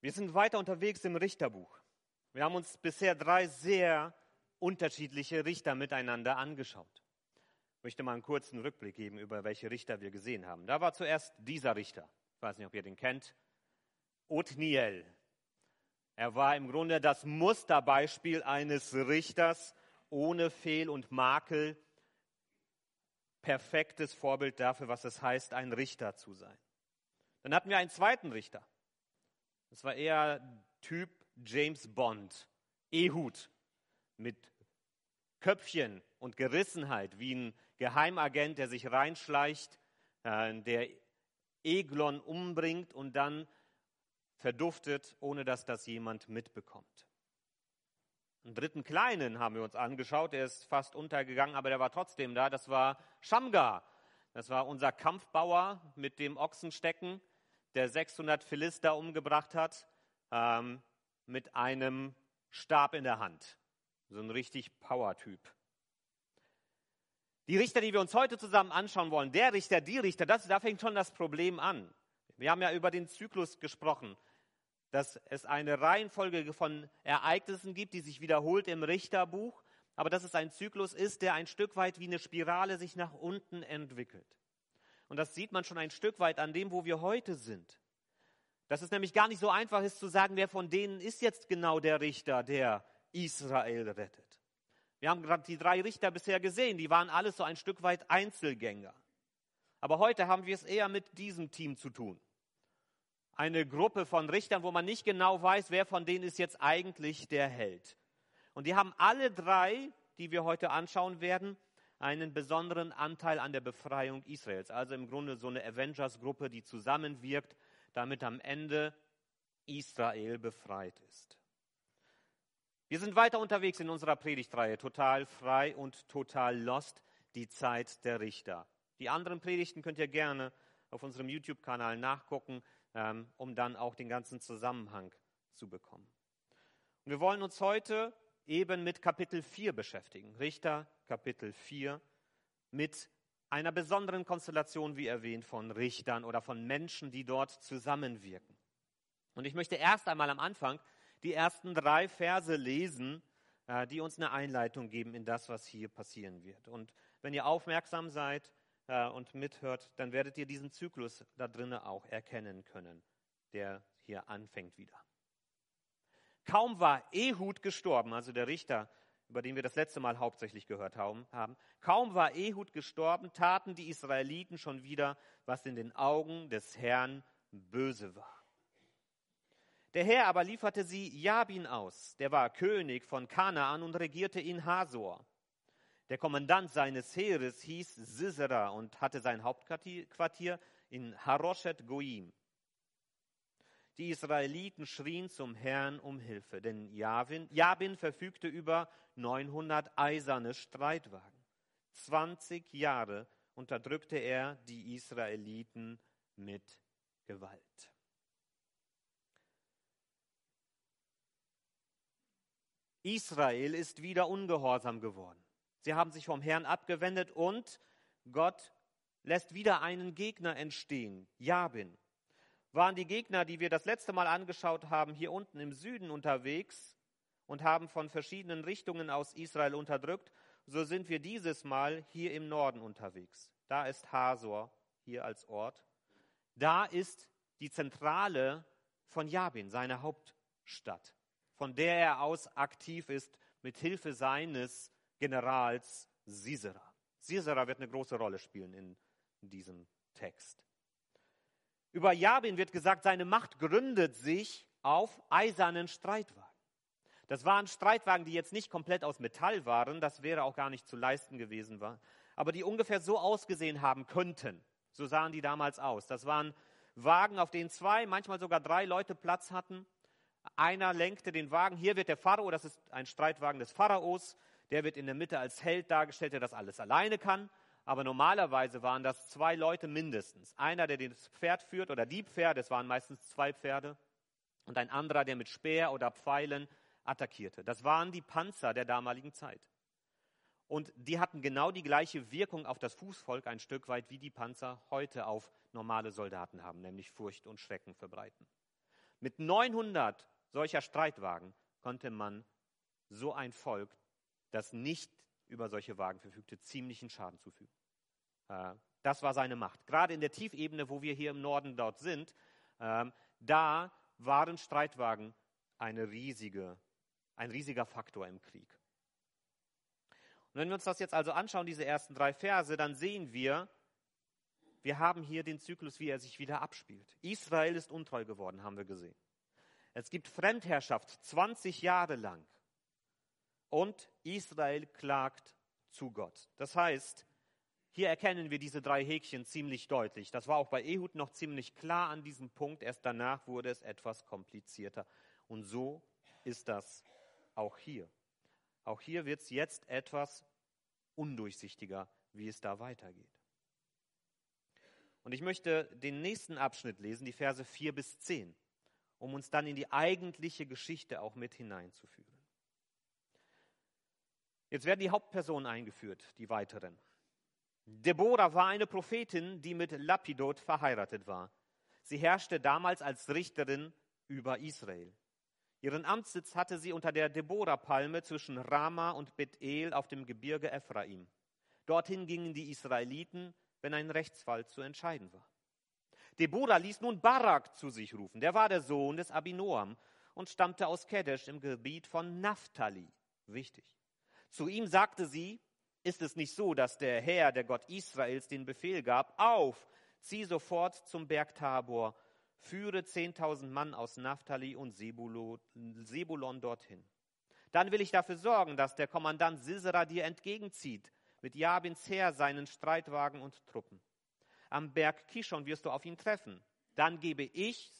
Wir sind weiter unterwegs im Richterbuch. Wir haben uns bisher drei sehr unterschiedliche Richter miteinander angeschaut. Ich möchte mal einen kurzen Rückblick geben, über welche Richter wir gesehen haben. Da war zuerst dieser Richter. Ich weiß nicht, ob ihr den kennt. Othniel. Er war im Grunde das Musterbeispiel eines Richters ohne Fehl und Makel. Perfektes Vorbild dafür, was es heißt, ein Richter zu sein. Dann hatten wir einen zweiten Richter. Das war eher Typ James Bond, Ehud, mit Köpfchen und Gerissenheit, wie ein Geheimagent, der sich reinschleicht, äh, der Eglon umbringt und dann verduftet, ohne dass das jemand mitbekommt. Einen dritten kleinen haben wir uns angeschaut, der ist fast untergegangen, aber der war trotzdem da. Das war Shamgar. Das war unser Kampfbauer mit dem Ochsenstecken, der 600 Philister umgebracht hat, ähm, mit einem Stab in der Hand. So ein richtig Power-Typ. Die Richter, die wir uns heute zusammen anschauen wollen, der Richter, die Richter, das, da fängt schon das Problem an. Wir haben ja über den Zyklus gesprochen, dass es eine Reihenfolge von Ereignissen gibt, die sich wiederholt im Richterbuch, aber dass es ein Zyklus ist, der ein Stück weit wie eine Spirale sich nach unten entwickelt. Und das sieht man schon ein Stück weit an dem, wo wir heute sind. Dass es nämlich gar nicht so einfach ist zu sagen, wer von denen ist jetzt genau der Richter, der Israel rettet. Wir haben gerade die drei Richter bisher gesehen, die waren alles so ein Stück weit Einzelgänger. Aber heute haben wir es eher mit diesem Team zu tun. Eine Gruppe von Richtern, wo man nicht genau weiß, wer von denen ist jetzt eigentlich der Held. Und die haben alle drei, die wir heute anschauen werden, einen besonderen Anteil an der Befreiung Israels. Also im Grunde so eine Avengers-Gruppe, die zusammenwirkt, damit am Ende Israel befreit ist. Wir sind weiter unterwegs in unserer Predigtreihe, total frei und total lost, die Zeit der Richter. Die anderen Predigten könnt ihr gerne auf unserem YouTube-Kanal nachgucken, ähm, um dann auch den ganzen Zusammenhang zu bekommen. Und wir wollen uns heute eben mit Kapitel 4 beschäftigen. Richter Kapitel 4 mit einer besonderen Konstellation, wie erwähnt, von Richtern oder von Menschen, die dort zusammenwirken. Und ich möchte erst einmal am Anfang die ersten drei Verse lesen, äh, die uns eine Einleitung geben in das, was hier passieren wird. Und wenn ihr aufmerksam seid äh, und mithört, dann werdet ihr diesen Zyklus da drinnen auch erkennen können, der hier anfängt wieder. Kaum war Ehud gestorben, also der Richter, über den wir das letzte Mal hauptsächlich gehört haben, kaum war Ehud gestorben, taten die Israeliten schon wieder, was in den Augen des Herrn böse war. Der Herr aber lieferte sie Jabin aus, der war König von Kanaan und regierte in Hasor. Der Kommandant seines Heeres hieß Sisera und hatte sein Hauptquartier in Haroshet Goim. Die Israeliten schrien zum Herrn um Hilfe, denn Jabin, Jabin verfügte über 900 eiserne Streitwagen. 20 Jahre unterdrückte er die Israeliten mit Gewalt. Israel ist wieder ungehorsam geworden. Sie haben sich vom Herrn abgewendet und Gott lässt wieder einen Gegner entstehen, Jabin. Waren die Gegner, die wir das letzte Mal angeschaut haben, hier unten im Süden unterwegs und haben von verschiedenen Richtungen aus Israel unterdrückt, so sind wir dieses Mal hier im Norden unterwegs. Da ist Hasor hier als Ort. Da ist die Zentrale von Jabin, seine Hauptstadt von der er aus aktiv ist, mit Hilfe seines Generals Sisera. Sisera wird eine große Rolle spielen in diesem Text. Über Jabin wird gesagt, seine Macht gründet sich auf eisernen Streitwagen. Das waren Streitwagen, die jetzt nicht komplett aus Metall waren, das wäre auch gar nicht zu leisten gewesen, aber die ungefähr so ausgesehen haben könnten. So sahen die damals aus. Das waren Wagen, auf denen zwei, manchmal sogar drei Leute Platz hatten einer lenkte den Wagen. Hier wird der Pharao, das ist ein Streitwagen des Pharaos, der wird in der Mitte als Held dargestellt, der das alles alleine kann. Aber normalerweise waren das zwei Leute mindestens. Einer, der das Pferd führt oder die Pferde, es waren meistens zwei Pferde, und ein anderer, der mit Speer oder Pfeilen attackierte. Das waren die Panzer der damaligen Zeit. Und die hatten genau die gleiche Wirkung auf das Fußvolk ein Stück weit, wie die Panzer heute auf normale Soldaten haben, nämlich Furcht und Schrecken verbreiten. Mit 900 solcher Streitwagen konnte man so ein Volk, das nicht über solche Wagen verfügte, ziemlichen Schaden zufügen. Äh, das war seine Macht. Gerade in der Tiefebene, wo wir hier im Norden dort sind, ähm, da waren Streitwagen eine riesige, ein riesiger Faktor im Krieg. Und wenn wir uns das jetzt also anschauen, diese ersten drei Verse, dann sehen wir, wir haben hier den Zyklus, wie er sich wieder abspielt. Israel ist untreu geworden, haben wir gesehen. Es gibt Fremdherrschaft 20 Jahre lang. Und Israel klagt zu Gott. Das heißt, hier erkennen wir diese drei Häkchen ziemlich deutlich. Das war auch bei Ehud noch ziemlich klar an diesem Punkt. Erst danach wurde es etwas komplizierter. Und so ist das auch hier. Auch hier wird es jetzt etwas undurchsichtiger, wie es da weitergeht. Und ich möchte den nächsten Abschnitt lesen, die Verse 4 bis 10, um uns dann in die eigentliche Geschichte auch mit hineinzuführen. Jetzt werden die Hauptpersonen eingeführt, die weiteren. Deborah war eine Prophetin, die mit Lapidot verheiratet war. Sie herrschte damals als Richterin über Israel. Ihren Amtssitz hatte sie unter der Deborah-Palme zwischen Rama und Bethel auf dem Gebirge Ephraim. Dorthin gingen die Israeliten, wenn ein Rechtsfall zu entscheiden war. Deborah ließ nun Barak zu sich rufen. Der war der Sohn des Abinoam und stammte aus Kedesh im Gebiet von Naphtali. Wichtig. Zu ihm sagte sie, ist es nicht so, dass der Herr, der Gott Israels, den Befehl gab, auf, zieh sofort zum Berg Tabor, führe zehntausend Mann aus Naphtali und Sebulon dorthin. Dann will ich dafür sorgen, dass der Kommandant Sisera dir entgegenzieht, mit Jabins Heer seinen Streitwagen und Truppen. Am Berg Kishon wirst du auf ihn treffen. Dann gebe ich,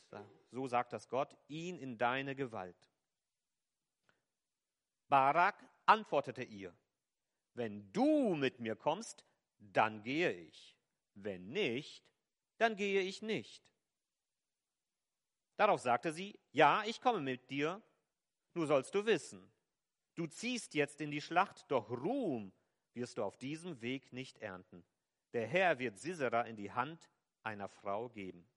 so sagt das Gott, ihn in deine Gewalt. Barak antwortete ihr, wenn du mit mir kommst, dann gehe ich. Wenn nicht, dann gehe ich nicht. Darauf sagte sie, ja, ich komme mit dir, nur sollst du wissen, du ziehst jetzt in die Schlacht, doch Ruhm wirst du auf diesem Weg nicht ernten. Der Herr wird Sisera in die Hand einer Frau geben.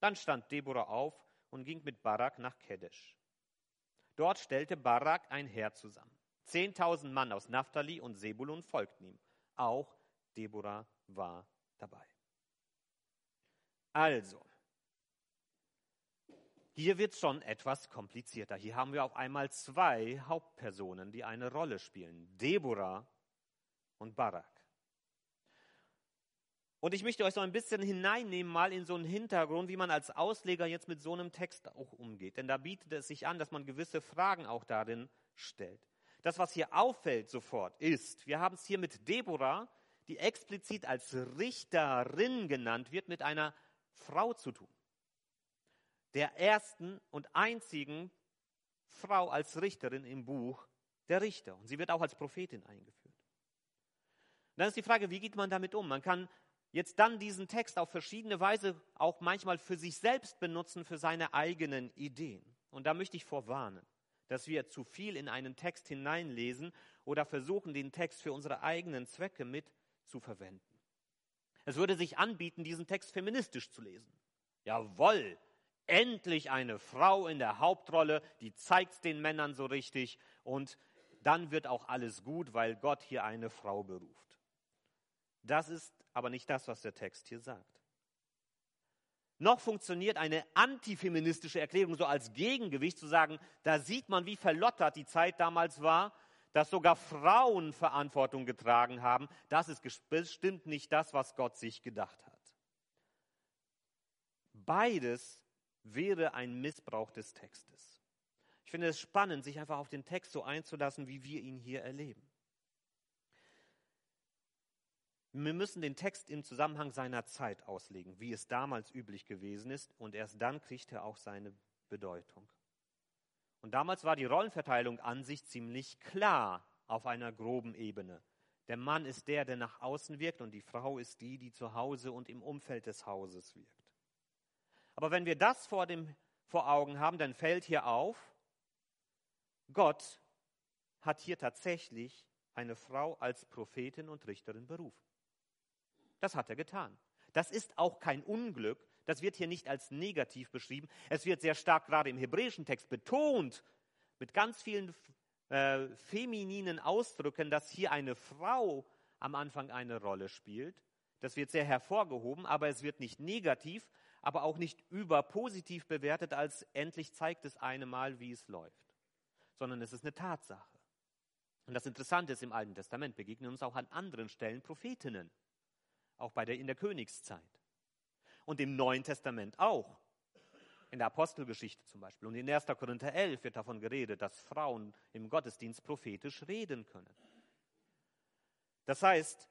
Dann stand Deborah auf und ging mit Barak nach Kedesh. Dort stellte Barak ein Heer zusammen. Zehntausend Mann aus Naphtali und Sebulun folgten ihm. Auch Deborah war dabei. Also, hier wird schon etwas komplizierter. Hier haben wir auf einmal zwei Hauptpersonen, die eine Rolle spielen. Deborah und Barak. Und ich möchte euch so ein bisschen hineinnehmen, mal in so einen Hintergrund, wie man als Ausleger jetzt mit so einem Text auch umgeht. Denn da bietet es sich an, dass man gewisse Fragen auch darin stellt. Das, was hier auffällt sofort, ist, wir haben es hier mit Deborah, die explizit als Richterin genannt wird, mit einer Frau zu tun. Der ersten und einzigen Frau als Richterin im Buch der Richter. Und sie wird auch als Prophetin eingeführt. Und dann ist die Frage, wie geht man damit um? Man kann jetzt dann diesen Text auf verschiedene Weise auch manchmal für sich selbst benutzen, für seine eigenen Ideen. Und da möchte ich vorwarnen dass wir zu viel in einen Text hineinlesen oder versuchen, den Text für unsere eigenen Zwecke mit zu verwenden. Es würde sich anbieten, diesen Text feministisch zu lesen. Jawohl, endlich eine Frau in der Hauptrolle, die zeigt den Männern so richtig und dann wird auch alles gut, weil Gott hier eine Frau beruft. Das ist aber nicht das, was der Text hier sagt noch funktioniert eine antifeministische Erklärung so als Gegengewicht zu sagen, da sieht man, wie verlottert die Zeit damals war, dass sogar Frauen Verantwortung getragen haben. Das ist bestimmt nicht das, was Gott sich gedacht hat. Beides wäre ein Missbrauch des Textes. Ich finde es spannend, sich einfach auf den Text so einzulassen, wie wir ihn hier erleben. Wir müssen den Text im Zusammenhang seiner Zeit auslegen, wie es damals üblich gewesen ist, und erst dann kriegt er auch seine Bedeutung. Und damals war die Rollenverteilung an sich ziemlich klar auf einer groben Ebene. Der Mann ist der, der nach außen wirkt, und die Frau ist die, die zu Hause und im Umfeld des Hauses wirkt. Aber wenn wir das vor, dem, vor Augen haben, dann fällt hier auf, Gott hat hier tatsächlich eine Frau als Prophetin und Richterin berufen. Das hat er getan. Das ist auch kein Unglück, Das wird hier nicht als negativ beschrieben. Es wird sehr stark gerade im hebräischen Text betont, mit ganz vielen äh, femininen Ausdrücken, dass hier eine Frau am Anfang eine Rolle spielt. Das wird sehr hervorgehoben, aber es wird nicht negativ, aber auch nicht überpositiv bewertet, als endlich zeigt es eine Mal, wie es läuft, sondern es ist eine Tatsache. Und das Interessante ist, im Alten Testament begegnen uns auch an anderen Stellen Prophetinnen, auch bei der, in der Königszeit. Und im Neuen Testament auch. In der Apostelgeschichte zum Beispiel. Und in 1. Korinther 11 wird davon geredet, dass Frauen im Gottesdienst prophetisch reden können. Das heißt,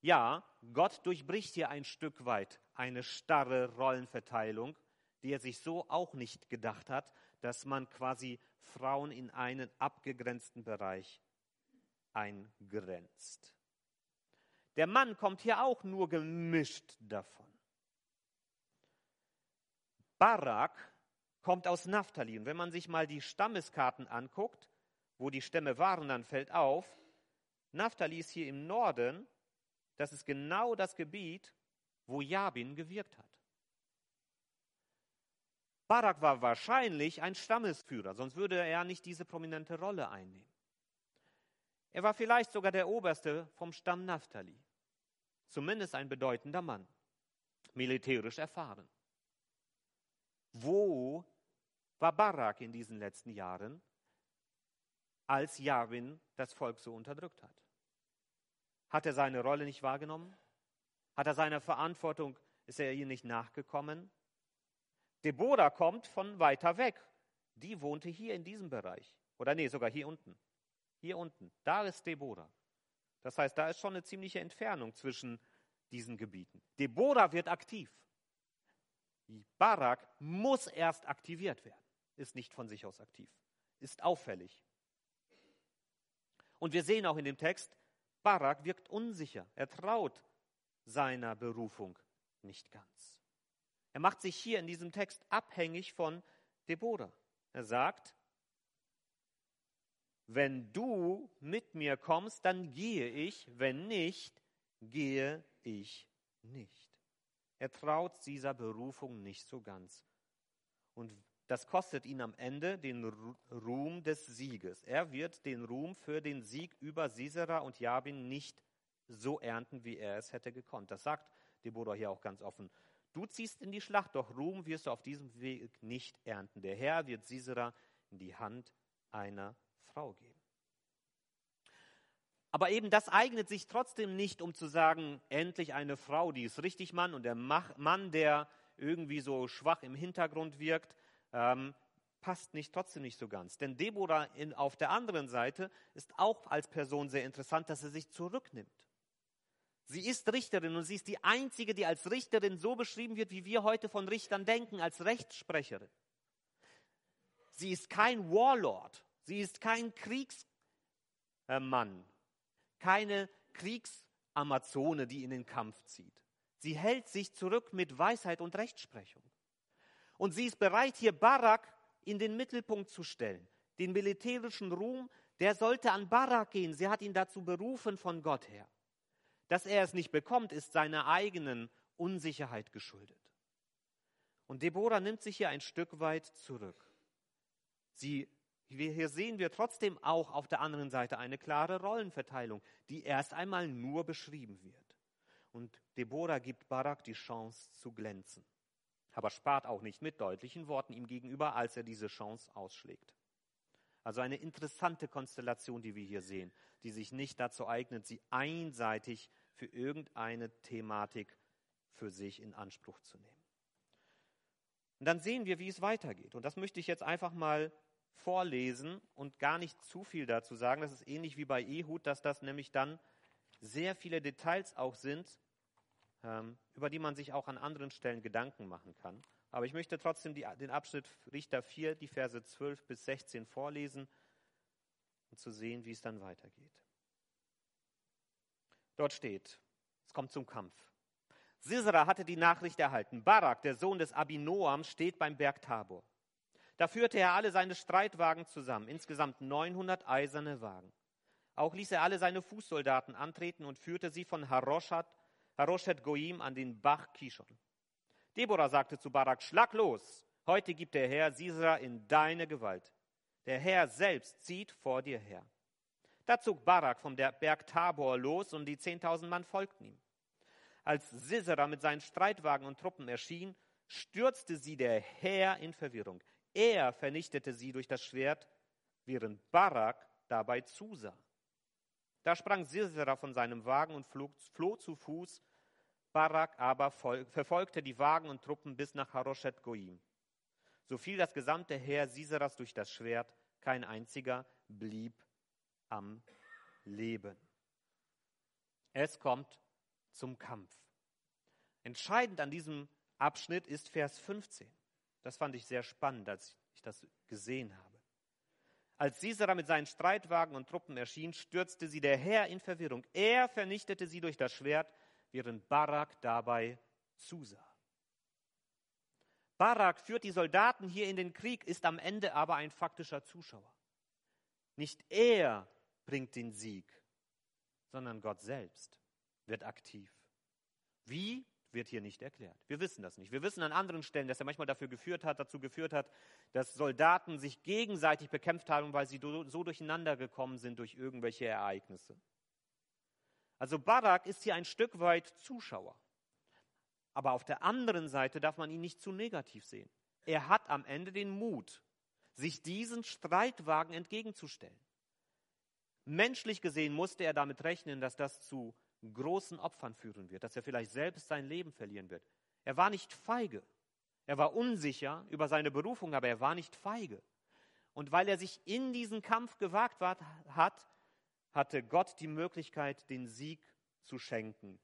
ja, Gott durchbricht hier ein Stück weit eine starre Rollenverteilung, die er sich so auch nicht gedacht hat, dass man quasi Frauen in einen abgegrenzten Bereich eingrenzt. Der Mann kommt hier auch nur gemischt davon. Barak kommt aus Naphtali. Und wenn man sich mal die Stammeskarten anguckt, wo die Stämme waren, dann fällt auf, Naphtali ist hier im Norden, das ist genau das Gebiet, wo Jabin gewirkt hat. Barak war wahrscheinlich ein Stammesführer, sonst würde er nicht diese prominente Rolle einnehmen. Er war vielleicht sogar der Oberste vom Stamm Naphtali, zumindest ein bedeutender Mann, militärisch erfahren. Wo war Barak in diesen letzten Jahren, als Jabin das Volk so unterdrückt hat? Hat er seine Rolle nicht wahrgenommen? Hat er seiner Verantwortung, ist er ihr nicht nachgekommen? Deborah kommt von weiter weg. Die wohnte hier in diesem Bereich. Oder nee, sogar hier unten. Hier unten. Da ist Deborah. Das heißt, da ist schon eine ziemliche Entfernung zwischen diesen Gebieten. Deborah wird aktiv. Barak muss erst aktiviert werden, ist nicht von sich aus aktiv, ist auffällig. Und wir sehen auch in dem Text, Barak wirkt unsicher, er traut seiner Berufung nicht ganz. Er macht sich hier in diesem Text abhängig von Deborah. Er sagt, wenn du mit mir kommst, dann gehe ich, wenn nicht, gehe ich nicht. Er traut dieser Berufung nicht so ganz. Und das kostet ihn am Ende den Ruhm des Sieges. Er wird den Ruhm für den Sieg über Sisera und Jabin nicht so ernten, wie er es hätte gekonnt. Das sagt Deborah hier auch ganz offen. Du ziehst in die Schlacht, doch Ruhm wirst du auf diesem Weg nicht ernten. Der Herr wird Sisera in die Hand einer Frau geben. Aber eben das eignet sich trotzdem nicht, um zu sagen, endlich eine Frau, die ist richtig Mann und der Mann, der irgendwie so schwach im Hintergrund wirkt, ähm, passt nicht, trotzdem nicht so ganz. Denn Deborah in, auf der anderen Seite ist auch als Person sehr interessant, dass sie sich zurücknimmt. Sie ist Richterin und sie ist die einzige, die als Richterin so beschrieben wird, wie wir heute von Richtern denken, als Rechtssprecherin. Sie ist kein Warlord, sie ist kein Kriegsmann, keine Kriegsamazone, die in den Kampf zieht. Sie hält sich zurück mit Weisheit und Rechtsprechung. Und sie ist bereit, hier Barak in den Mittelpunkt zu stellen. Den militärischen Ruhm, der sollte an Barak gehen. Sie hat ihn dazu berufen von Gott her. Dass er es nicht bekommt, ist seiner eigenen Unsicherheit geschuldet. Und Deborah nimmt sich hier ein Stück weit zurück. Sie hier sehen wir trotzdem auch auf der anderen Seite eine klare Rollenverteilung, die erst einmal nur beschrieben wird. Und Deborah gibt Barak die Chance zu glänzen, aber spart auch nicht mit deutlichen Worten ihm gegenüber, als er diese Chance ausschlägt. Also eine interessante Konstellation, die wir hier sehen, die sich nicht dazu eignet, sie einseitig für irgendeine Thematik für sich in Anspruch zu nehmen. Und dann sehen wir, wie es weitergeht. Und das möchte ich jetzt einfach mal vorlesen und gar nicht zu viel dazu sagen. Das ist ähnlich wie bei Ehud, dass das nämlich dann sehr viele Details auch sind, ähm, über die man sich auch an anderen Stellen Gedanken machen kann. Aber ich möchte trotzdem die, den Abschnitt Richter 4, die Verse 12 bis 16 vorlesen und zu sehen, wie es dann weitergeht. Dort steht, es kommt zum Kampf. Sisera hatte die Nachricht erhalten, Barak, der Sohn des Abinoam, steht beim Berg Tabor. Da führte er alle seine Streitwagen zusammen, insgesamt 900 eiserne Wagen. Auch ließ er alle seine Fußsoldaten antreten und führte sie von Haroshat, Haroshet Goim an den Bach Kishon. Deborah sagte zu Barak, schlag los, heute gibt der Herr Sisera in deine Gewalt. Der Herr selbst zieht vor dir her. Da zog Barak vom Berg Tabor los und die zehntausend Mann folgten ihm. Als Sisera mit seinen Streitwagen und Truppen erschien, stürzte sie der Herr in Verwirrung. Er vernichtete sie durch das Schwert, während Barak dabei zusah. Da sprang Sisera von seinem Wagen und flog, floh zu Fuß. Barak aber verfolgte die Wagen und Truppen bis nach Haroshet Goim. So fiel das gesamte Heer Siseras durch das Schwert, kein einziger blieb am Leben. Es kommt zum Kampf. Entscheidend an diesem Abschnitt ist Vers 15. Das fand ich sehr spannend, als ich das gesehen habe. Als Sisera mit seinen Streitwagen und Truppen erschien, stürzte sie der Herr in Verwirrung. Er vernichtete sie durch das Schwert, während Barak dabei zusah. Barak führt die Soldaten hier in den Krieg, ist am Ende aber ein faktischer Zuschauer. Nicht er bringt den Sieg, sondern Gott selbst wird aktiv. Wie wird hier nicht erklärt. Wir wissen das nicht. Wir wissen an anderen Stellen, dass er manchmal dafür geführt hat, dazu geführt hat, dass Soldaten sich gegenseitig bekämpft haben, weil sie so durcheinander gekommen sind durch irgendwelche Ereignisse. Also Barak ist hier ein Stück weit Zuschauer. Aber auf der anderen Seite darf man ihn nicht zu negativ sehen. Er hat am Ende den Mut, sich diesen Streitwagen entgegenzustellen. Menschlich gesehen musste er damit rechnen, dass das zu großen Opfern führen wird, dass er vielleicht selbst sein Leben verlieren wird. Er war nicht feige. Er war unsicher über seine Berufung, aber er war nicht feige. Und weil er sich in diesen Kampf gewagt hat, hatte Gott die Möglichkeit, den Sieg zu schenken,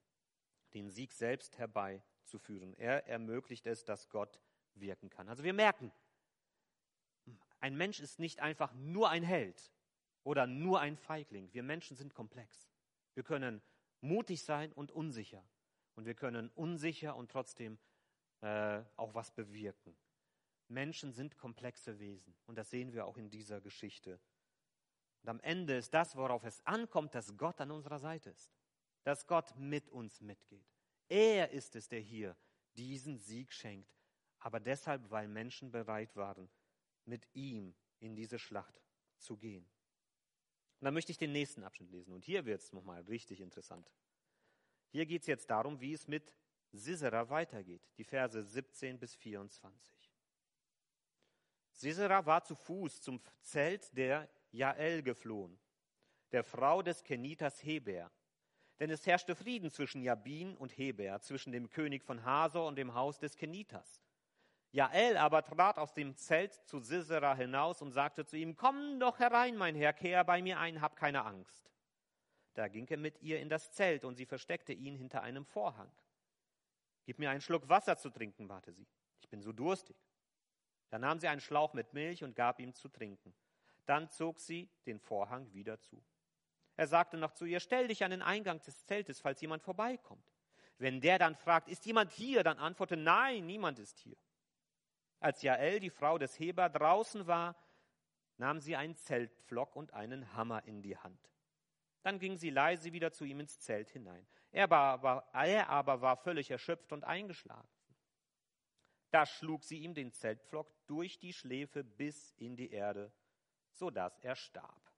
den Sieg selbst herbeizuführen. Er ermöglicht es, dass Gott wirken kann. Also wir merken, ein Mensch ist nicht einfach nur ein Held oder nur ein Feigling. Wir Menschen sind komplex. Wir können mutig sein und unsicher. Und wir können unsicher und trotzdem äh, auch was bewirken. Menschen sind komplexe Wesen. Und das sehen wir auch in dieser Geschichte. Und am Ende ist das, worauf es ankommt, dass Gott an unserer Seite ist. Dass Gott mit uns mitgeht. Er ist es, der hier diesen Sieg schenkt. Aber deshalb, weil Menschen bereit waren, mit ihm in diese Schlacht zu gehen. Und dann möchte ich den nächsten Abschnitt lesen. Und hier wird es nochmal richtig interessant. Hier geht es jetzt darum, wie es mit Sisera weitergeht. Die Verse 17 bis 24. Sisera war zu Fuß zum Zelt der Jael geflohen, der Frau des Kenitas Heber. Denn es herrschte Frieden zwischen Jabin und Heber, zwischen dem König von Hasor und dem Haus des Kenitas. Jael aber trat aus dem Zelt zu Sisera hinaus und sagte zu ihm, Komm doch herein, mein Herr, kehr bei mir ein, hab keine Angst. Da ging er mit ihr in das Zelt und sie versteckte ihn hinter einem Vorhang. Gib mir einen Schluck Wasser zu trinken, bate sie. Ich bin so durstig. Da nahm sie einen Schlauch mit Milch und gab ihm zu trinken. Dann zog sie den Vorhang wieder zu. Er sagte noch zu ihr, stell dich an den Eingang des Zeltes, falls jemand vorbeikommt. Wenn der dann fragt, ist jemand hier, dann antworte, nein, niemand ist hier. Als Jael, die Frau des Heber, draußen war, nahm sie einen Zeltpflock und einen Hammer in die Hand. Dann ging sie leise wieder zu ihm ins Zelt hinein. Er aber, er aber war völlig erschöpft und eingeschlafen. Da schlug sie ihm den Zeltpflock durch die Schläfe bis in die Erde, so dass er starb.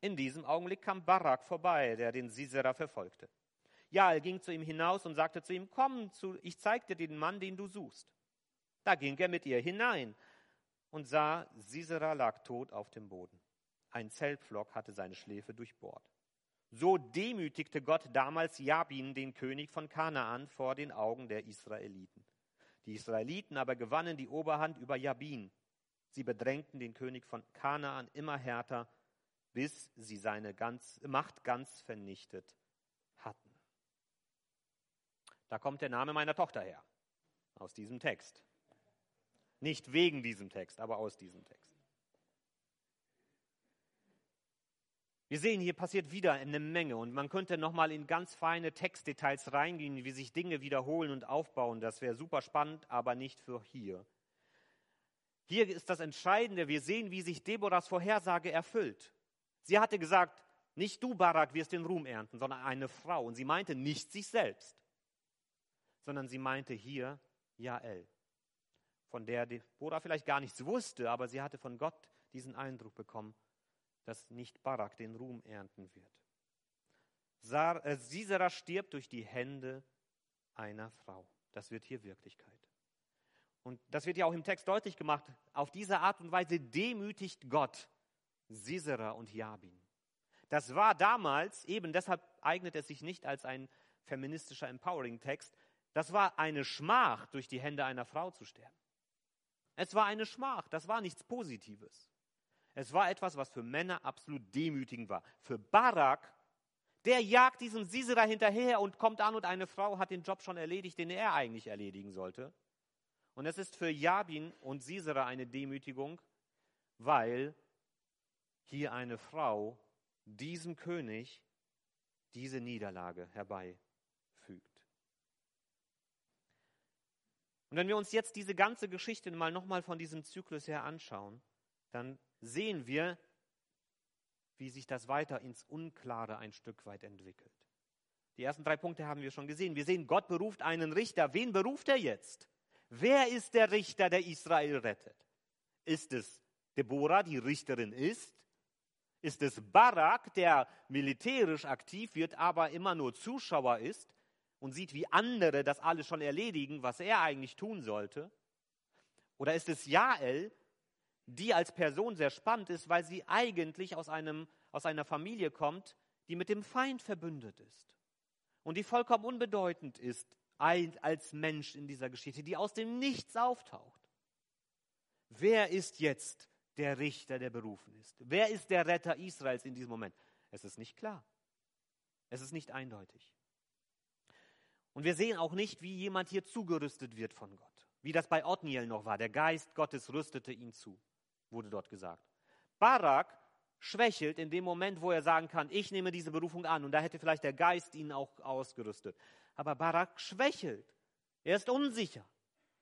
In diesem Augenblick kam Barak vorbei, der den Sisera verfolgte. Jael ging zu ihm hinaus und sagte zu ihm, komm, zu, ich zeig dir den Mann, den du suchst. Da ging er mit ihr hinein und sah, Sisera lag tot auf dem Boden. Ein Zeltpflock hatte seine Schläfe durchbohrt. So demütigte Gott damals Jabin, den König von Kanaan, vor den Augen der Israeliten. Die Israeliten aber gewannen die Oberhand über Jabin. Sie bedrängten den König von Kanaan immer härter, bis sie seine ganz, Macht ganz vernichtet hatten. Da kommt der Name meiner Tochter her, aus diesem Text. Nicht wegen diesem Text, aber aus diesem Text. Wir sehen, hier passiert wieder eine Menge und man könnte nochmal in ganz feine Textdetails reingehen, wie sich Dinge wiederholen und aufbauen. Das wäre super spannend, aber nicht für hier. Hier ist das Entscheidende. Wir sehen, wie sich Deborahs Vorhersage erfüllt. Sie hatte gesagt, nicht du, Barak, wirst den Ruhm ernten, sondern eine Frau. Und sie meinte nicht sich selbst. sondern sie meinte hier Jael, von der Deborah vielleicht gar nichts wusste, aber sie hatte von Gott diesen Eindruck bekommen, dass nicht Barak den Ruhm ernten wird. Äh, Sisera stirbt durch die Hände einer Frau. Das wird hier Wirklichkeit. Und das wird ja auch im Text deutlich gemacht. Auf diese Art und Weise demütigt Gott Sisera und Jabin. Das war damals, eben deshalb eignet es sich nicht als ein feministischer Empowering-Text, das war eine Schmach, durch die Hände einer Frau zu sterben. Es war eine Schmach, das war nichts Positives. Es war etwas, was für Männer absolut demütigend war. Für Barak, der jagt diesem Sisera hinterher und kommt an und eine Frau hat den Job schon erledigt, den er eigentlich erledigen sollte. Und es ist für Jabin und Sisera eine Demütigung, weil hier eine Frau diesem König diese Niederlage herbeifügt. Und wenn wir uns jetzt diese ganze Geschichte mal nochmal von diesem Zyklus her anschauen, dann sehen wir, wie sich das weiter ins Unklare ein Stück weit entwickelt. Die ersten drei Punkte haben wir schon gesehen. Wir sehen, Gott beruft einen Richter. Wen beruft er jetzt? Wer ist der Richter, der Israel rettet? Ist es Deborah, die Richterin ist? Ist es Barak, der militärisch aktiv wird, aber immer nur Zuschauer ist und sieht, wie andere das alles schon erledigen, was er eigentlich tun sollte? Oder ist es Jael, die als Person sehr spannend ist, weil sie eigentlich aus, einem, aus einer Familie kommt, die mit dem Feind verbündet ist und die vollkommen unbedeutend ist als Mensch in dieser Geschichte, die aus dem Nichts auftaucht. Wer ist jetzt der Richter, der berufen ist? Wer ist der Retter Israels in diesem Moment? Es ist nicht klar. Es ist nicht eindeutig. Und wir sehen auch nicht, wie jemand hier zugerüstet wird von Gott. Wie das bei Othniel noch war. Der Geist Gottes rüstete ihn zu, wurde dort gesagt. Barak schwächelt in dem Moment, wo er sagen kann, ich nehme diese Berufung an. Und da hätte vielleicht der Geist ihn auch ausgerüstet. Aber Barak schwächelt. Er ist unsicher.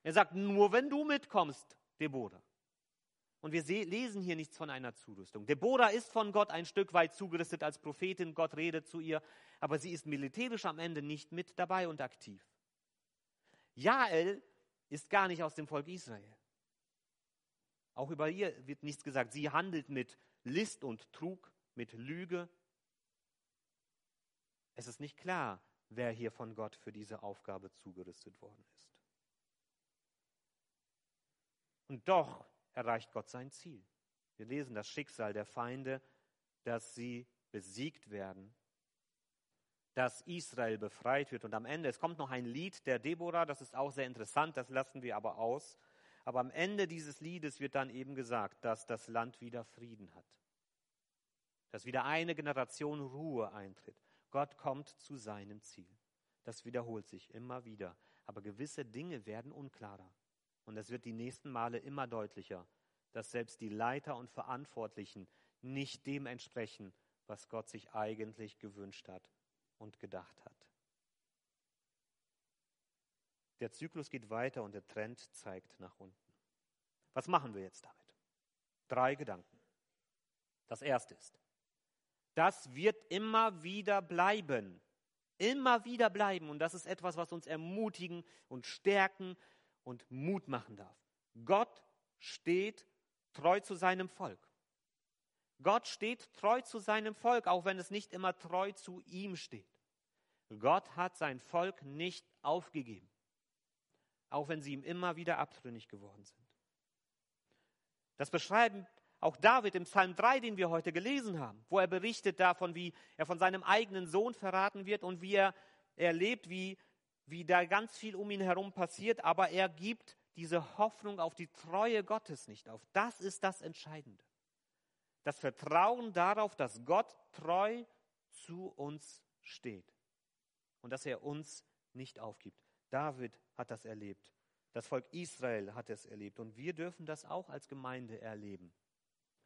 Er sagt, nur wenn du mitkommst, Deborah. Und wir lesen hier nichts von einer Zurüstung. Deborah ist von Gott ein Stück weit zugerüstet als Prophetin. Gott redet zu ihr, aber sie ist militärisch am Ende nicht mit dabei und aktiv. Jael ist gar nicht aus dem Volk Israel. Auch über ihr wird nichts gesagt. Sie handelt mit List und Trug, mit Lüge. Es ist nicht klar, wer hier von Gott für diese Aufgabe zugerüstet worden ist. Und doch erreicht Gott sein Ziel. Wir lesen das Schicksal der Feinde, dass sie besiegt werden, dass Israel befreit wird. Und am Ende, es kommt noch ein Lied der Deborah, das ist auch sehr interessant, das lassen wir aber aus. Aber am Ende dieses Liedes wird dann eben gesagt, dass das Land wieder Frieden hat. Dass wieder eine Generation Ruhe eintritt. Gott kommt zu seinem Ziel. Das wiederholt sich immer wieder. Aber gewisse Dinge werden unklarer. Und es wird die nächsten Male immer deutlicher, dass selbst die Leiter und Verantwortlichen nicht dem entsprechen, was Gott sich eigentlich gewünscht hat und gedacht hat. Der Zyklus geht weiter und der Trend zeigt nach unten. Was machen wir jetzt damit? Drei Gedanken. Das erste ist, das wird immer wieder bleiben. Immer wieder bleiben. Und das ist etwas, was uns ermutigen und stärken und Mut machen darf. Gott steht treu zu seinem Volk. Gott steht treu zu seinem Volk, auch wenn es nicht immer treu zu ihm steht. Gott hat sein Volk nicht aufgegeben, auch wenn sie ihm immer wieder abtrünnig geworden sind. Das beschreiben auch David im Psalm 3, den wir heute gelesen haben, wo er berichtet davon, wie er von seinem eigenen Sohn verraten wird und wie er erlebt, wie wie da ganz viel um ihn herum passiert, aber er gibt diese Hoffnung auf die Treue Gottes nicht auf. Das ist das Entscheidende. Das Vertrauen darauf, dass Gott treu zu uns steht und dass er uns nicht aufgibt. David hat das erlebt. Das Volk Israel hat es erlebt und wir dürfen das auch als Gemeinde erleben.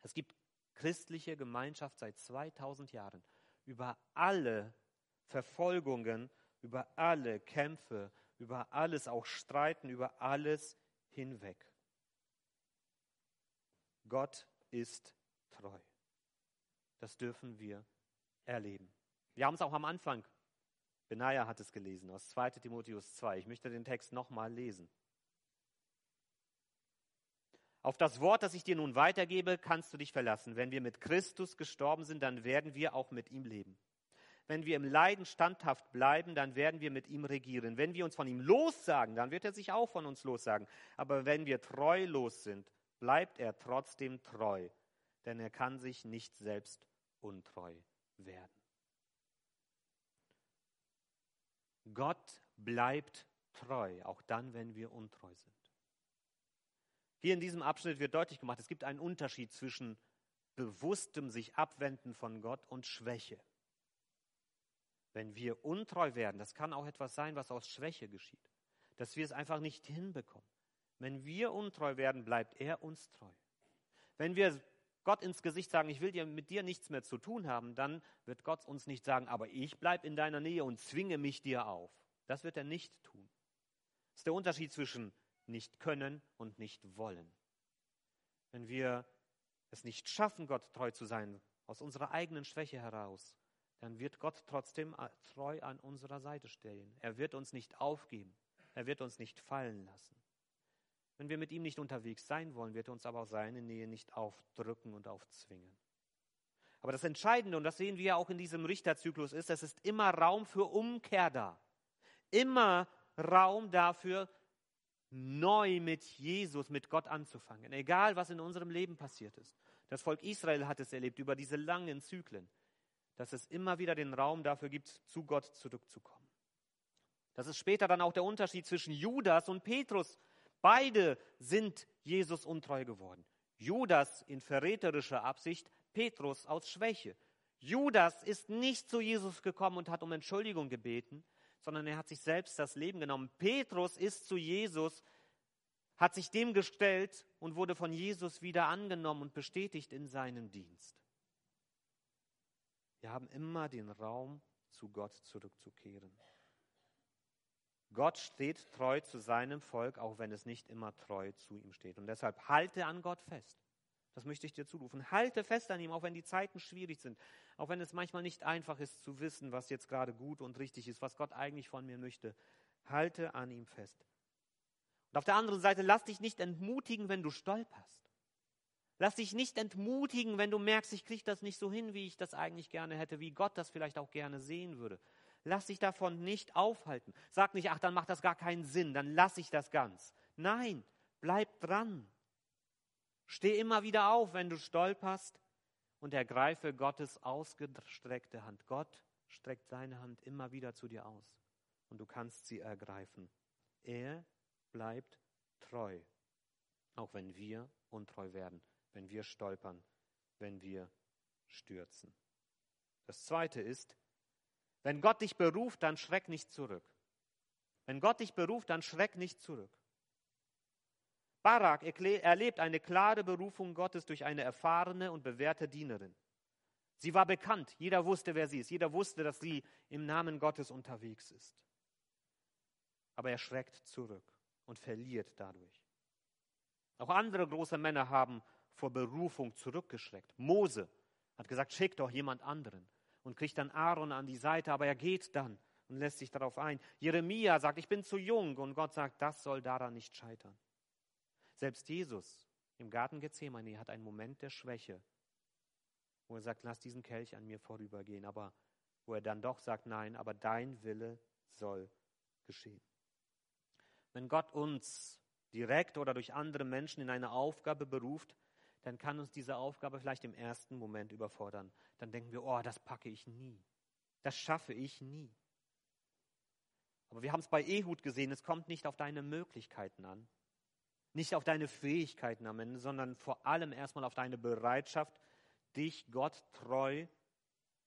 Es gibt christliche Gemeinschaft seit 2000 Jahren. Über alle Verfolgungen über alle Kämpfe, über alles auch streiten, über alles hinweg. Gott ist treu. Das dürfen wir erleben. Wir haben es auch am Anfang Benaja hat es gelesen aus 2 Timotheus 2. Ich möchte den Text nochmal lesen. Auf das Wort, das ich dir nun weitergebe, kannst du dich verlassen. Wenn wir mit Christus gestorben sind, dann werden wir auch mit ihm leben. Wenn wir im Leiden standhaft bleiben, dann werden wir mit ihm regieren. Wenn wir uns von ihm lossagen, dann wird er sich auch von uns lossagen. Aber wenn wir treulos sind, bleibt er trotzdem treu, denn er kann sich nicht selbst untreu werden. Gott bleibt treu, auch dann, wenn wir untreu sind. Hier in diesem Abschnitt wird deutlich gemacht, es gibt einen Unterschied zwischen bewusstem sich abwenden von Gott und Schwäche. Wenn wir untreu werden, das kann auch etwas sein, was aus Schwäche geschieht, dass wir es einfach nicht hinbekommen. Wenn wir untreu werden, bleibt er uns treu. Wenn wir Gott ins Gesicht sagen, ich will dir mit dir nichts mehr zu tun haben, dann wird Gott uns nicht sagen, aber ich bleibe in deiner Nähe und zwinge mich dir auf. Das wird er nicht tun. Das ist der Unterschied zwischen nicht können und nicht wollen. Wenn wir es nicht schaffen, Gott treu zu sein, aus unserer eigenen Schwäche heraus, dann wird Gott trotzdem treu an unserer Seite stehen. Er wird uns nicht aufgeben. Er wird uns nicht fallen lassen. Wenn wir mit ihm nicht unterwegs sein wollen, wird er uns aber auch seine Nähe nicht aufdrücken und aufzwingen. Aber das Entscheidende, und das sehen wir ja auch in diesem Richterzyklus, ist, es ist immer Raum für Umkehr da. Immer Raum dafür, neu mit Jesus, mit Gott anzufangen. Egal, was in unserem Leben passiert ist. Das Volk Israel hat es erlebt über diese langen Zyklen, dass es immer wieder den Raum dafür gibt, zu Gott zurückzukommen. Das ist später dann auch der Unterschied zwischen Judas und Petrus. Beide sind Jesus untreu geworden. Judas in verräterischer Absicht, Petrus aus Schwäche. Judas ist nicht zu Jesus gekommen und hat um Entschuldigung gebeten, sondern er hat sich selbst das Leben genommen. Petrus ist zu Jesus, hat sich dem gestellt und wurde von Jesus wieder angenommen und bestätigt in seinem Dienst. Wir haben immer den Raum, zu Gott zurückzukehren. Gott steht treu zu seinem Volk, auch wenn es nicht immer treu zu ihm steht. Und deshalb halte an Gott fest. Das möchte ich dir zurufen. Halte fest an ihm, auch wenn die Zeiten schwierig sind, auch wenn es manchmal nicht einfach ist zu wissen, was jetzt gerade gut und richtig ist, was Gott eigentlich von mir möchte. Halte an ihm fest. Und auf der anderen Seite, lass dich nicht entmutigen, wenn du stolperst. Lass dich nicht entmutigen, wenn du merkst, ich kriege das nicht so hin, wie ich das eigentlich gerne hätte, wie Gott das vielleicht auch gerne sehen würde. Lass dich davon nicht aufhalten. Sag nicht, ach, dann macht das gar keinen Sinn, dann lass ich das ganz. Nein, bleib dran. Steh immer wieder auf, wenn du stolperst und ergreife Gottes ausgestreckte Hand. Gott streckt seine Hand immer wieder zu dir aus und du kannst sie ergreifen. Er bleibt treu, auch wenn wir untreu werden, wenn wir stolpern, wenn wir stürzen. Das Zweite ist, wenn Gott dich beruft, dann schreck nicht zurück. Wenn Gott dich beruft, dann schreck nicht zurück. Barak erlebt eine klare Berufung Gottes durch eine erfahrene und bewährte Dienerin. Sie war bekannt, jeder wusste, wer sie ist, jeder wusste, dass sie im Namen Gottes unterwegs ist. Aber er schreckt zurück und verliert dadurch. Auch andere große Männer haben vor Berufung zurückgeschreckt. Mose hat gesagt, schick doch jemand anderen und kriegt dann Aaron an die Seite, aber er geht dann und lässt sich darauf ein. Jeremia sagt, ich bin zu jung und Gott sagt, das soll daran nicht scheitern. Selbst Jesus im Garten Gethsemane hat einen Moment der Schwäche, wo er sagt, lass diesen Kelch an mir vorübergehen, aber wo er dann doch sagt, nein, aber dein Wille soll geschehen. Wenn Gott uns direkt oder durch andere Menschen in eine Aufgabe beruft, dann kann uns diese Aufgabe vielleicht im ersten Moment überfordern. Dann denken wir, oh, das packe ich nie. Das schaffe ich nie. Aber wir haben es bei Ehud gesehen, es kommt nicht auf deine Möglichkeiten an, nicht auf deine Fähigkeiten am Ende, sondern vor allem erstmal auf deine Bereitschaft, dich Gott treu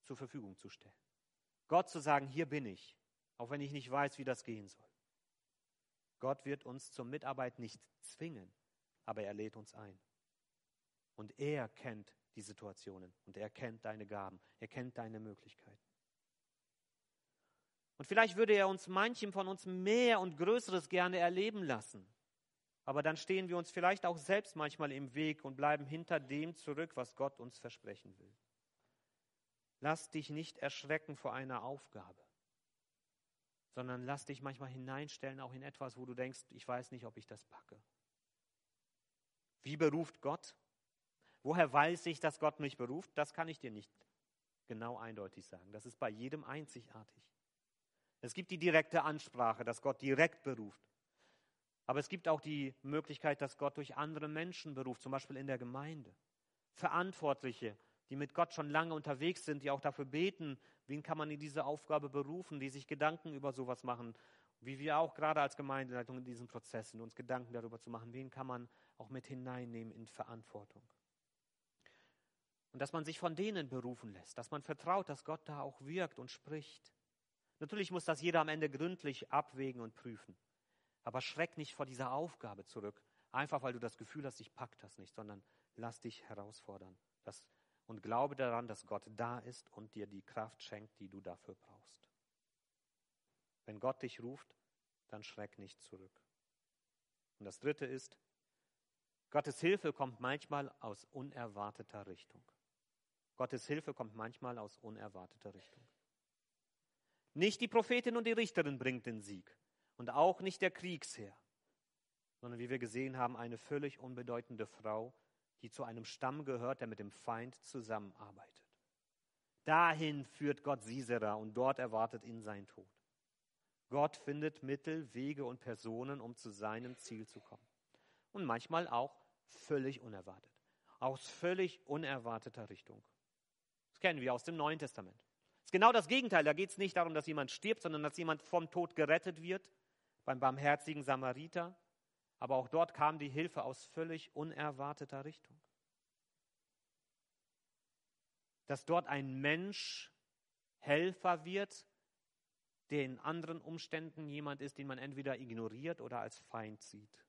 zur Verfügung zu stellen. Gott zu sagen, hier bin ich, auch wenn ich nicht weiß, wie das gehen soll. Gott wird uns zur Mitarbeit nicht zwingen, aber er lädt uns ein. Und er kennt die Situationen und er kennt deine Gaben, er kennt deine Möglichkeiten. Und vielleicht würde er uns manchem von uns mehr und Größeres gerne erleben lassen aber dann stehen wir uns vielleicht auch selbst manchmal im Weg und bleiben hinter dem zurück, was Gott uns versprechen will. Lass dich nicht erschrecken vor einer Aufgabe. sondern lass dich manchmal hineinstellen, auch in etwas, wo du denkst, ich weiß nicht, ob ich das packe. Wie beruft Gott? Woher weiß ich, dass Gott mich beruft? Das kann ich dir nicht genau eindeutig sagen. Das ist bei jedem einzigartig. Es gibt die direkte Ansprache, dass Gott direkt beruft. Aber es gibt auch die Möglichkeit, dass Gott durch andere Menschen beruft, zum Beispiel in der Gemeinde. Verantwortliche, die mit Gott schon lange unterwegs sind, die auch dafür beten, wen kann man in diese Aufgabe berufen, die sich Gedanken über sowas machen, wie wir auch gerade als Gemeindeleitung in diesem Prozess sind, uns Gedanken darüber zu machen, wen kann man auch mit hineinnehmen in Verantwortung. Und dass man sich von denen berufen lässt, dass man vertraut, dass Gott da auch wirkt und spricht. Natürlich muss das jeder am Ende gründlich abwägen und prüfen. Aber schreck nicht vor dieser Aufgabe zurück, einfach weil du das Gefühl hast, ich pack das nicht, sondern lass dich herausfordern das, und glaube daran, dass Gott da ist und dir die Kraft schenkt, die du dafür brauchst. Wenn Gott dich ruft, dann schreck nicht zurück. Und das Dritte ist, Gottes Hilfe kommt manchmal aus unerwarteter Richtung. Gottes Hilfe kommt manchmal aus unerwarteter Richtung. Nicht die Prophetin und die Richterin bringt den Sieg und auch nicht der Kriegsherr, sondern wie wir gesehen haben, eine völlig unbedeutende Frau, die zu einem Stamm gehört, der mit dem Feind zusammenarbeitet. Dahin führt Gott Sisera und dort erwartet ihn sein Tod. Gott findet Mittel, Wege und Personen, um zu seinem Ziel zu kommen. Und manchmal auch völlig unerwartet. Aus völlig unerwarteter Richtung. Das kennen wir aus dem Neuen Testament. Das ist genau das Gegenteil. Da geht es nicht darum, dass jemand stirbt, sondern dass jemand vom Tod gerettet wird, beim barmherzigen Samariter. Aber auch dort kam die Hilfe aus völlig unerwarteter Richtung. Dass dort ein Mensch Helfer wird, der in anderen Umständen jemand ist, den man entweder ignoriert oder als Feind sieht.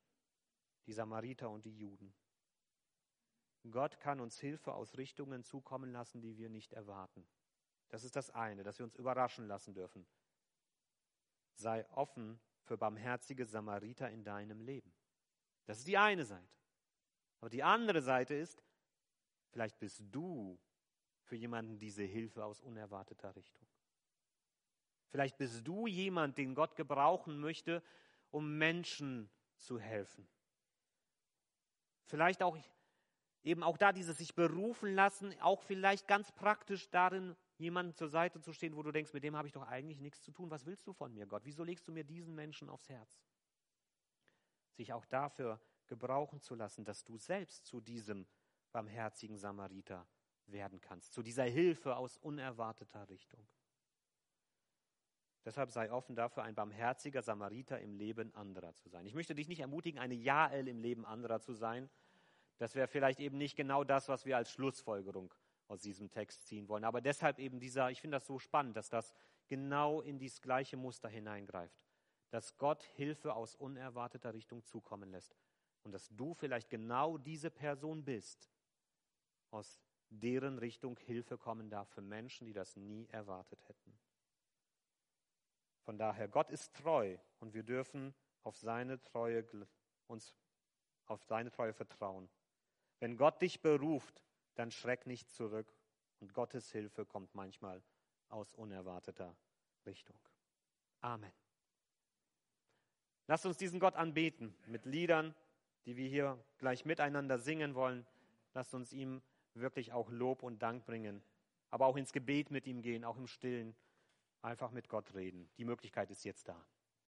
Die Samariter und die Juden. Gott kann uns Hilfe aus Richtungen zukommen lassen, die wir nicht erwarten. Das ist das eine, dass wir uns überraschen lassen dürfen. Sei offen für barmherzige Samariter in deinem Leben. Das ist die eine Seite. Aber die andere Seite ist, vielleicht bist du für jemanden diese Hilfe aus unerwarteter Richtung. Vielleicht bist du jemand, den Gott gebrauchen möchte, um Menschen zu helfen. Vielleicht auch eben auch da dieses sich berufen lassen, auch vielleicht ganz praktisch darin, jemanden zur Seite zu stehen, wo du denkst, mit dem habe ich doch eigentlich nichts zu tun. Was willst du von mir, Gott? Wieso legst du mir diesen Menschen aufs Herz? Sich auch dafür gebrauchen zu lassen, dass du selbst zu diesem barmherzigen Samariter werden kannst, zu dieser Hilfe aus unerwarteter Richtung. Deshalb sei offen dafür, ein barmherziger Samariter im Leben anderer zu sein. Ich möchte dich nicht ermutigen, eine Jael im Leben anderer zu sein, das wäre vielleicht eben nicht genau das, was wir als Schlussfolgerung aus diesem Text ziehen wollen. Aber deshalb eben dieser, ich finde das so spannend, dass das genau in dieses gleiche Muster hineingreift. Dass Gott Hilfe aus unerwarteter Richtung zukommen lässt. Und dass du vielleicht genau diese Person bist, aus deren Richtung Hilfe kommen darf für Menschen, die das nie erwartet hätten. Von daher, Gott ist treu und wir dürfen auf seine Treue uns auf seine Treue vertrauen. Wenn Gott dich beruft, dann schreck nicht zurück und Gottes Hilfe kommt manchmal aus unerwarteter Richtung. Amen. Lasst uns diesen Gott anbeten mit Liedern, die wir hier gleich miteinander singen wollen. Lasst uns ihm wirklich auch Lob und Dank bringen, aber auch ins Gebet mit ihm gehen, auch im Stillen, einfach mit Gott reden. Die Möglichkeit ist jetzt da.